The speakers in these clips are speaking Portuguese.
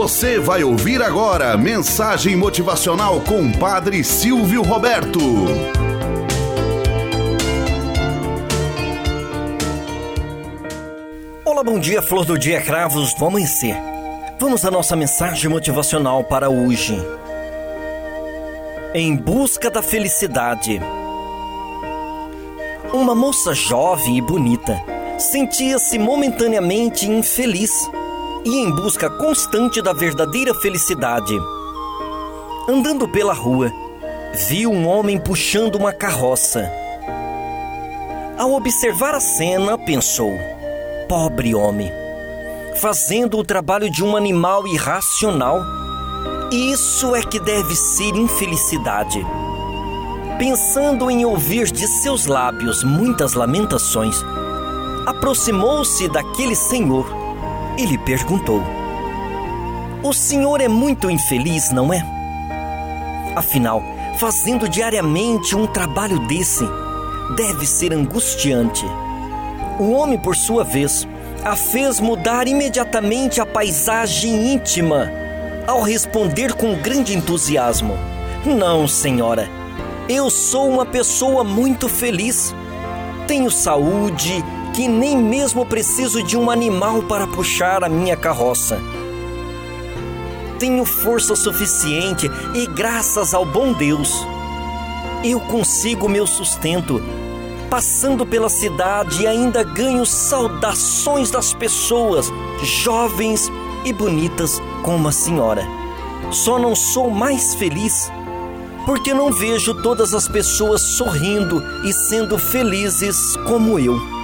Você vai ouvir agora mensagem motivacional com Padre Silvio Roberto. Olá, bom dia, flor do dia, cravos do amanhecer. Vamos à nossa mensagem motivacional para hoje. Em busca da felicidade. Uma moça jovem e bonita sentia-se momentaneamente infeliz e em busca constante da verdadeira felicidade. Andando pela rua, viu um homem puxando uma carroça. Ao observar a cena, pensou: pobre homem, fazendo o trabalho de um animal irracional. Isso é que deve ser infelicidade. Pensando em ouvir de seus lábios muitas lamentações, aproximou-se daquele senhor e lhe perguntou: O senhor é muito infeliz, não é? Afinal, fazendo diariamente um trabalho desse, deve ser angustiante. O homem, por sua vez, a fez mudar imediatamente a paisagem íntima, ao responder com grande entusiasmo: Não, senhora, eu sou uma pessoa muito feliz. Tenho saúde que nem mesmo preciso de um animal para puxar a minha carroça. Tenho força suficiente e, graças ao bom Deus, eu consigo meu sustento. Passando pela cidade, ainda ganho saudações das pessoas, jovens e bonitas como a senhora. Só não sou mais feliz porque não vejo todas as pessoas sorrindo e sendo felizes como eu.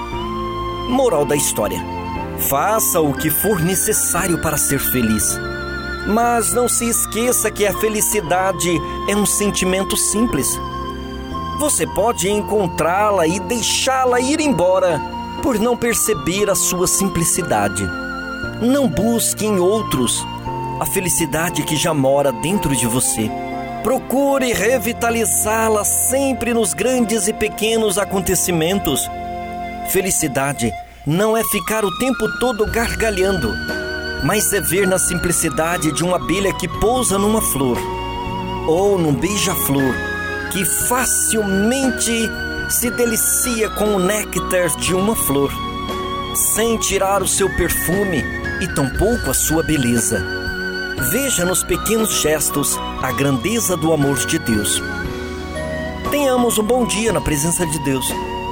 Moral da história: faça o que for necessário para ser feliz. Mas não se esqueça que a felicidade é um sentimento simples. Você pode encontrá-la e deixá-la ir embora por não perceber a sua simplicidade. Não busque em outros a felicidade que já mora dentro de você. Procure revitalizá-la sempre nos grandes e pequenos acontecimentos Felicidade não é ficar o tempo todo gargalhando, mas é ver na simplicidade de uma abelha que pousa numa flor, ou num beija-flor que facilmente se delicia com o néctar de uma flor, sem tirar o seu perfume e tampouco a sua beleza. Veja nos pequenos gestos a grandeza do amor de Deus. Tenhamos um bom dia na presença de Deus